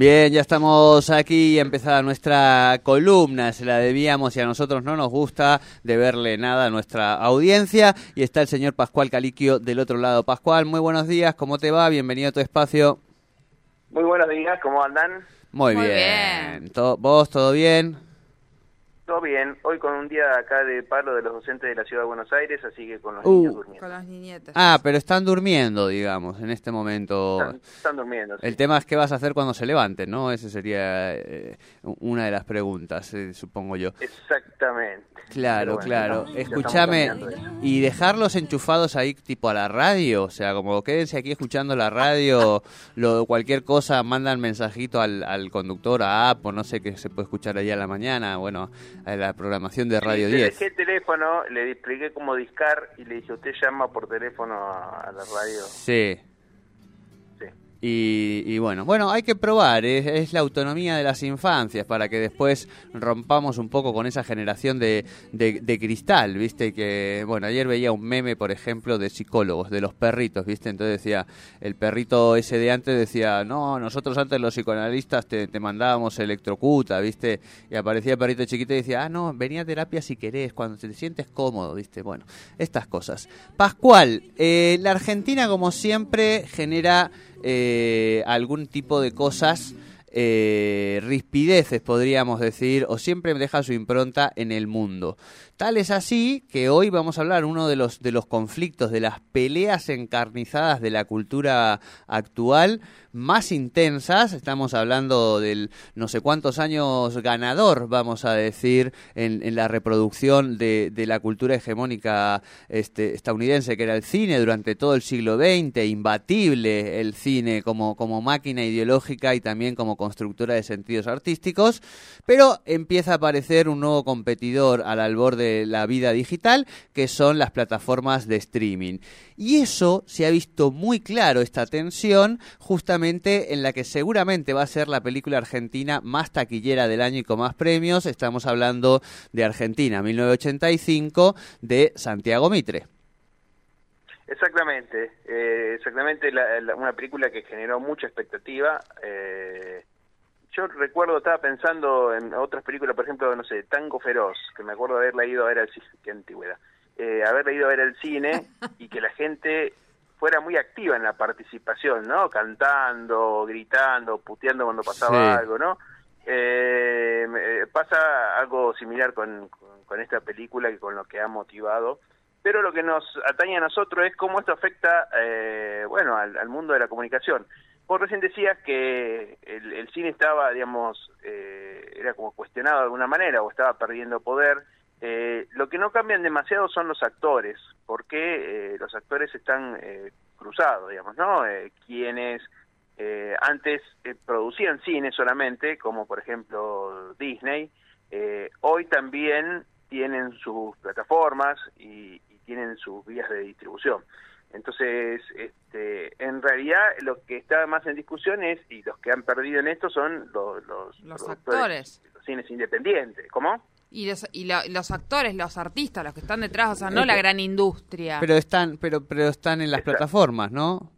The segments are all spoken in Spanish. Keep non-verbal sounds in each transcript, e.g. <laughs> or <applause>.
Bien, ya estamos aquí empezada nuestra columna, se la debíamos y a nosotros no nos gusta deberle nada a nuestra audiencia y está el señor Pascual Caliquio del otro lado. Pascual, muy buenos días, ¿cómo te va? Bienvenido a tu espacio. Muy buenos días, ¿cómo andan? Muy, Muy bien. ¿Vos todo bien? Todo bien, hoy con un día acá de paro de los docentes de la Ciudad de Buenos Aires, así que con los Uh. niños durmiendo. Con. Ah, pero están durmiendo, digamos, en este momento. Están, están durmiendo. sí. El tema es qué vas a hacer cuando se levanten, ¿no? Esa sería eh, una de las preguntas, eh, supongo yo. Exactamente. Claro, bueno, claro. Escúchame, y dejarlos enchufados ahí tipo a la radio, o sea, como quédense aquí escuchando la radio, lo, cualquier cosa, mandan mensajito al, al conductor, a App, o no sé qué se puede escuchar allá a la mañana, bueno, a la programación de Radio Sí, le 10. dejé el teléfono, le expliqué cómo discar y le dije, usted llama por teléfono a la radio. Sí. Y, y bueno, bueno, hay que probar, es, es la autonomía de las infancias para que después rompamos un poco con esa generación de, de, de cristal, ¿viste? Que, bueno, ayer veía un meme, por ejemplo, de psicólogos, de los perritos, ¿viste? Entonces decía, el perrito ese de antes decía, no, nosotros antes los psicoanalistas te, te mandábamos electrocuta, ¿viste? Y aparecía el perrito chiquito y decía, ah, no, venía a terapia si querés, cuando te sientes cómodo, ¿viste? Bueno, estas cosas. Pascual, eh, la Argentina, como siempre, genera eh, algún tipo de cosas, eh, rispideces, podríamos decir, o siempre deja su impronta en el mundo. Tal es así que hoy vamos a hablar uno de los de los conflictos, de las peleas encarnizadas de la cultura actual más intensas. Estamos hablando del no sé cuántos años ganador, vamos a decir, en, la reproducción de, de la cultura hegemónica este, estadounidense, que era el cine durante todo el siglo XX, imbatible el cine como, como máquina ideológica y también como constructora de sentidos artísticos, pero empieza a aparecer un nuevo competidor al albor de la vida digital, que son las plataformas de streaming. Y eso se ha visto muy claro, esta tensión, justamente en la que seguramente va a ser la película argentina más taquillera del año y con más premios. Estamos hablando de Argentina, 1985, de Santiago Mitre. Exactamente, eh, exactamente la- una película que generó mucha expectativa. eh, yo recuerdo, estaba pensando en otras películas, por ejemplo, no sé, Tango Feroz, que me acuerdo de haberla ido a ver al cine, qué antigüedad, eh, haberla ido a ver al cine y que la gente fuera muy activa en la participación, ¿no? Cantando, gritando, puteando cuando pasaba Sí. algo, ¿no? Eh, me- pasa algo similar con, con, con esta película y con lo que ha motivado pero lo que nos atañe a nosotros es cómo esto afecta, eh, bueno, al, al mundo de la comunicación. Vos recién decías que el, cine estaba, digamos, eh, era como cuestionado de alguna manera o estaba perdiendo poder. Eh, lo que no cambian demasiado son los actores, porque eh, los actores están eh, cruzados, digamos, ¿no? Eh, quienes antes producían cine solamente, como por ejemplo Disney, hoy también tienen sus plataformas y tienen sus vías de distribución. Entonces, este, en realidad lo que está más en discusión es, y los que han perdido en esto son los, los, actores. los cines independientes. ¿Cómo? Y, los, y la- los actores, los artistas, los que están detrás, o sea, no la gran industria. Pero están, pero, pero están en las plataformas, ¿no?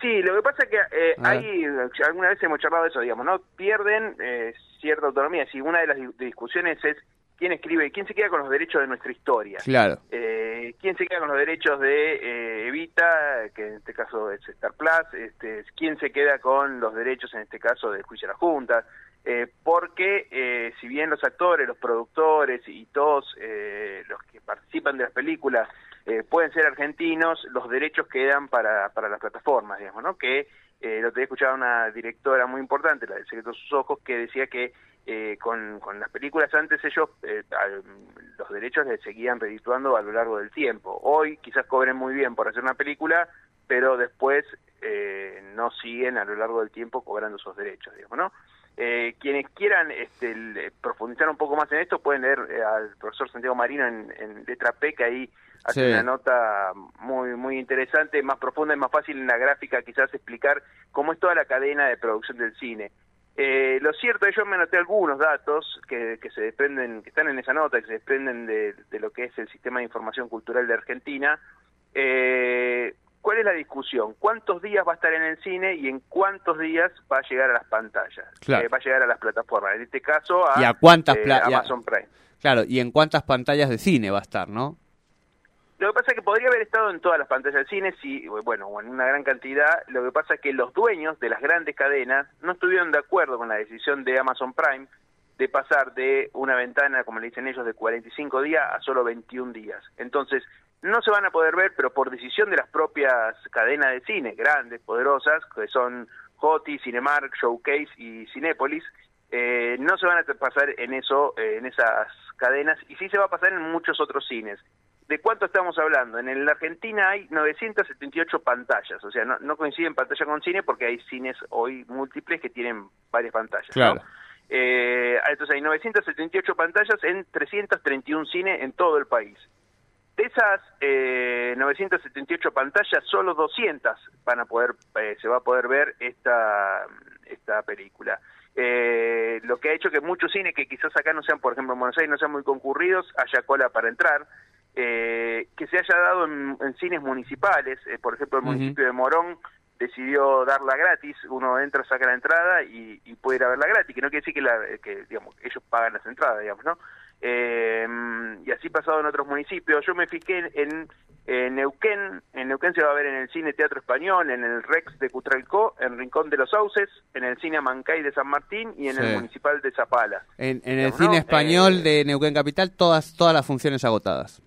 Sí, lo que pasa es que eh, hay, alguna vez hemos charlado de eso, digamos, ¿no? Pierden eh, cierta autonomía. Si una de las di- discusiones es quién escribe, quién se queda con los derechos de nuestra historia. Claro. Eh, ¿Quién se queda con los derechos de eh, Evita, que en este caso es Star Plus? Este, ¿Quién se queda con los derechos, en este caso, del juicio a la Junta? Eh, porque eh, si bien los actores, los productores y todos eh, los que participan de las películas eh, pueden ser argentinos, los derechos quedan para, para las plataformas, digamos, ¿no? Que eh, lo otro día escuchaba una directora muy importante, la del Secreto de sus Ojos, que decía que eh, con, con las películas antes ellos eh, los derechos les seguían redituando a lo largo del tiempo. Hoy quizás cobren muy bien por hacer una película, pero después eh, no siguen a lo largo del tiempo cobrando esos derechos, digamos, ¿no? Eh, quienes quieran este, el- profundizar un poco más en esto pueden leer eh, al profesor Santiago Marino en, en letra P, que ahí hace Sí. una nota muy muy interesante, más profunda y más fácil en la gráfica quizás explicar cómo es toda la cadena de producción del cine. Eh, lo cierto es yo me anoté algunos datos que, que se desprenden, que están en esa nota, que se desprenden de, de lo que es el sistema de información cultural de Argentina. Eh, ¿Cuál es la discusión? ¿Cuántos días va a estar en el cine y en cuántos días va a llegar a las pantallas? Claro. Eh, va a llegar a las plataformas. En este caso a, ¿Y a cuántas eh, Amazon Prime. Claro, ¿y en cuántas pantallas de cine va a estar, no? Lo que pasa es que podría haber estado en todas las pantallas del cine, si, bueno, o en una gran cantidad. Lo que pasa es que los dueños de las grandes cadenas no estuvieron de acuerdo con la decisión de Amazon Prime de pasar de una ventana, como le dicen ellos, de 45 días a solo 21 días. Entonces, no se van a poder ver, pero por decisión de las propias cadenas de cine, grandes, poderosas, que son Hoti, Cinemark, Showcase y Cinépolis, eh, no se van a pasar en eso, eh, en esas cadenas, y sí se va a pasar en muchos otros cines. ¿De cuánto estamos hablando? En la Argentina hay 978 pantallas, o sea, no, no coinciden pantalla con cine porque hay cines hoy múltiples que tienen varias pantallas. ¿no? Claro. Eh, entonces hay 978 pantallas en 331 cines en todo el país. De esas eh, 978 pantallas, solo 200 van a poder, eh, se va a poder ver esta, esta película. Eh, lo que ha hecho que muchos cines que quizás acá no sean, por ejemplo en Buenos Aires, no sean muy concurridos, haya cola para entrar, eh, que se haya dado en, en cines municipales, eh, por ejemplo el municipio de Morón decidió darla gratis, uno entra, saca la entrada y, y puede ir a verla gratis, que no quiere decir que, la, que digamos, ellos pagan las entradas, digamos, ¿no? Eh, y así pasado en otros municipios. Yo me fijé en, en, en Neuquén, en Neuquén se va a ver en el Cine Teatro Español, en el Rex de Cutralcó, en Rincón de los Sauces, en el Cine Amancay de San Martín y en Sí. el Municipal de Zapala. En, en el cine español Eh, de Neuquén Capital, todas, todas las funciones agotadas.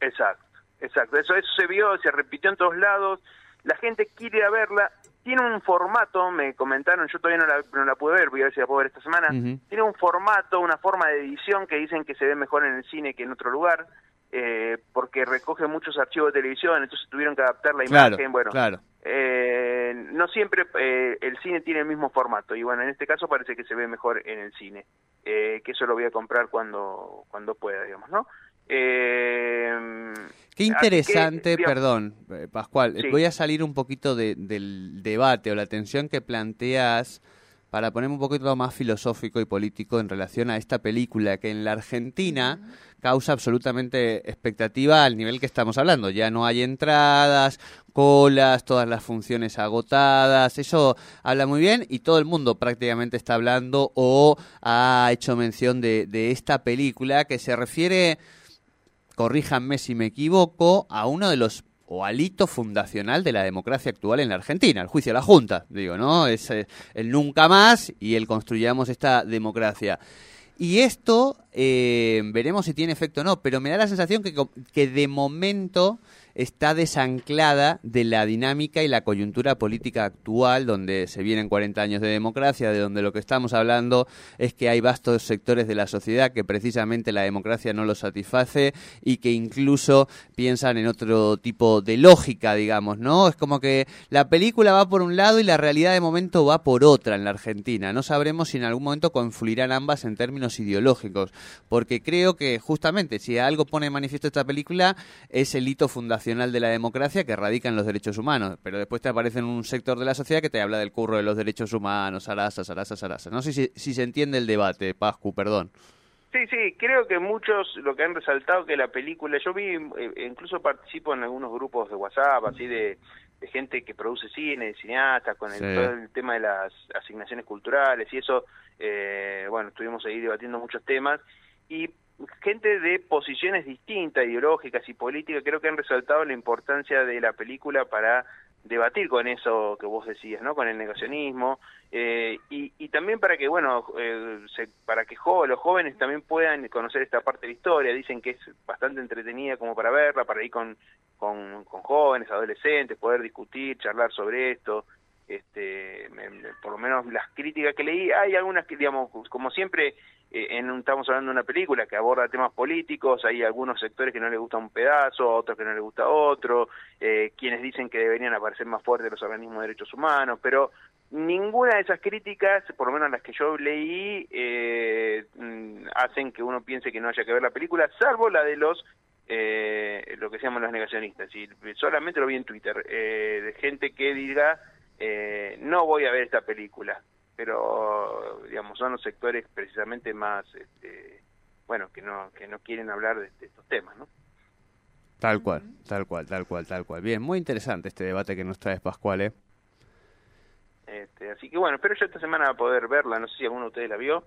Exacto, exacto. Eso, eso se vio, se repitió en todos lados. La gente quiere ir a verla. Tiene un formato, me comentaron, yo todavía no la, no la pude ver, voy a ver si la puedo ver esta semana. Tiene un formato, una forma de edición que dicen que se ve mejor en el cine que en otro lugar, eh, porque recoge muchos archivos de televisión, entonces tuvieron que adaptar la Claro, imagen. Bueno, claro. eh, no siempre eh, el cine tiene el mismo formato y bueno, en este caso parece que se ve mejor en el cine, eh, que eso lo voy a comprar cuando cuando pueda, digamos, ¿no? Eh, Qué interesante, que, digamos, perdón, Pascual. Sí. Voy a salir un poquito de- del debate o la tensión que planteas para ponerme un poquito más filosófico y político en relación a esta película que en la Argentina causa absolutamente expectativa al nivel que estamos hablando. Ya no hay entradas, colas, todas las funciones agotadas. Eso habla muy bien y todo el mundo prácticamente está hablando o ha hecho mención de, de esta película que se refiere corríjanme si me equivoco, a uno de los o al hito fundacional de la democracia actual en la Argentina, el juicio a la Junta, digo, ¿no? Es eh, el nunca más y el construyamos esta democracia. Y esto eh, veremos si tiene efecto o no, pero me da la sensación que, que de momento está desanclada de la dinámica y la coyuntura política actual, donde se vienen 40 años de democracia, de donde lo que estamos hablando es que hay vastos sectores de la sociedad que precisamente la democracia no los satisface y que incluso piensan en otro tipo de lógica, digamos, ¿no? Es como que la película va por un lado y la realidad de momento va por otra en la Argentina. No sabremos si en algún momento confluirán ambas en términos ideológicos, porque creo que justamente si algo pone de manifiesto esta película es el hito fundacional de la democracia que radica en los derechos humanos, pero después te aparece en un sector de la sociedad que te habla del curro de los derechos humanos, Sarasa, Sarasa, Sarasa. No sé si, si se entiende el debate, Pascu, perdón. Sí, sí, creo que muchos lo que han resaltado que la película, yo vi, eh, incluso participo en algunos grupos de WhatsApp, así de, de gente que produce cine, de cineastas, con el, Sí. todo el tema de las asignaciones culturales y eso, eh, bueno, estuvimos ahí debatiendo muchos temas y gente de posiciones distintas, ideológicas y políticas, creo que han resaltado la importancia de la película para debatir con eso que vos decías, ¿no? Con el negacionismo eh, y, y también para que, bueno, eh, se- para que los jóvenes también puedan conocer esta parte de la historia. Dicen que es bastante entretenida como para verla, para ir con, con, con jóvenes, adolescentes, poder discutir, charlar sobre esto. Este, por lo menos las críticas que leí, hay algunas que, digamos, como siempre, eh, en estamos hablando de una película que aborda temas políticos, hay algunos sectores que no les gusta un pedazo, otros que no les gusta otro, eh, quienes dicen que deberían aparecer más fuertes los organismos de derechos humanos, pero ninguna de esas críticas, por lo menos las que yo leí, eh, mm, hacen que uno piense que no haya que ver la película, salvo la de los eh, lo que se llaman los negacionistas. Y solamente lo vi en Twitter, eh, de gente que diga, eh, no voy a ver esta película, pero digamos son los sectores precisamente más, este, bueno, que no que no quieren hablar de, estos temas, ¿no? Tal cual, tal cual, tal cual, tal cual. Bien, muy interesante este debate que nos trae Pascual, ¿eh? Este, así que bueno, espero yo esta semana poder verla, no sé si alguno de ustedes la vio.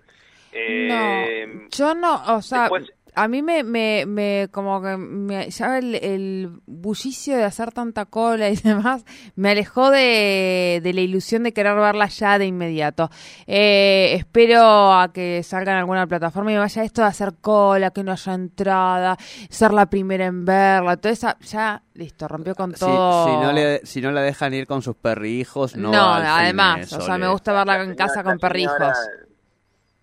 No, yo no, o sea, a mí me, me, me como que me, ya el, el, bullicio de hacer tanta cola y <laughs> demás me alejó de, de la ilusión de querer verla ya de inmediato. Eh, espero a que salga en alguna plataforma y vaya esto de hacer cola, que no haya entrada, ser la primera en verla, todo eso, ya listo, rompió con todo. Si, no, le, si no la dejan ir con sus perrijos, no. No, además, o sea, me gusta verla en casa con perrijos.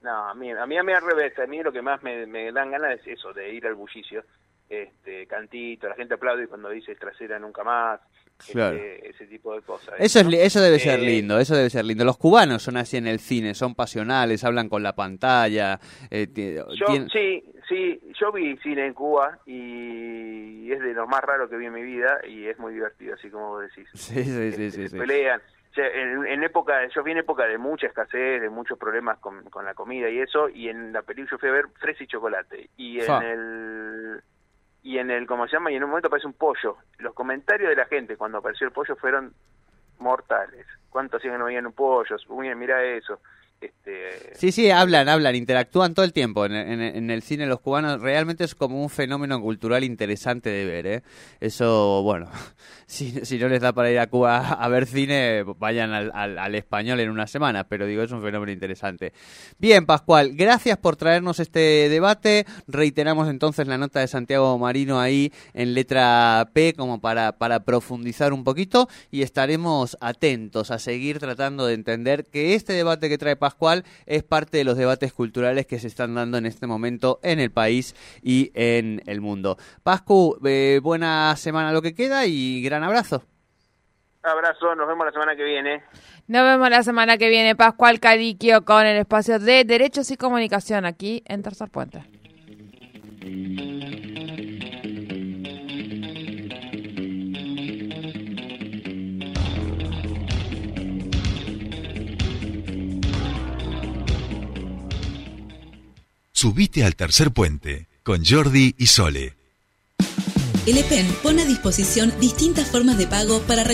No, a mí, a mí, a mí al revés, a mí lo que más me, me dan ganas es eso, de ir al bullicio, este, cantito, la gente aplaude cuando dice trasera nunca más, este, ese tipo de cosas. Eso, es, eso debe ser eh, lindo, eso debe ser lindo. Los cubanos son así en el cine, son pasionales, hablan con la pantalla. Eh, yo, Sí, sí, yo vi cine en Cuba y es de lo más raro que vi en mi vida y es muy divertido, así como vos decís. Sí, sí, sí. Este, sí, pelean en, época, yo vi en época de mucha escasez, de muchos problemas con, con la comida y eso, y en la película yo fui a ver fresa y chocolate. Y en el y en el, ¿cómo se llama? Y en un momento aparece un pollo. Los comentarios de la gente cuando apareció el pollo fueron mortales. ¿Cuántos siguen no veían un pollo? Uy, mira eso. Este... Sí, sí, hablan, hablan, interactúan todo el tiempo. En, en, el cine los cubanos realmente es como un fenómeno cultural interesante de ver. ¿eh? Eso, bueno, <laughs> si, si no les da para ir a Cuba a ver cine, vayan al, al, español en una semana, pero digo, es un fenómeno interesante. Bien, Pascual, gracias por traernos este debate. Reiteramos entonces la nota de Santiago Marino ahí en letra P como para, para profundizar un poquito y estaremos atentos a seguir tratando de entender que este debate que trae Pascual Pascual es parte de los debates culturales que se están dando en este momento en el país y en el mundo. Pascu, eh, buena semana lo que queda y gran abrazo. Abrazo, nos vemos la semana que viene. Nos vemos la semana que viene, Pascual Cariquio, con el espacio de Derechos y Comunicación aquí en Tercer Puente. Subite al tercer puente con Jordi y Sole. El EPEN pone a disposición distintas formas de pago para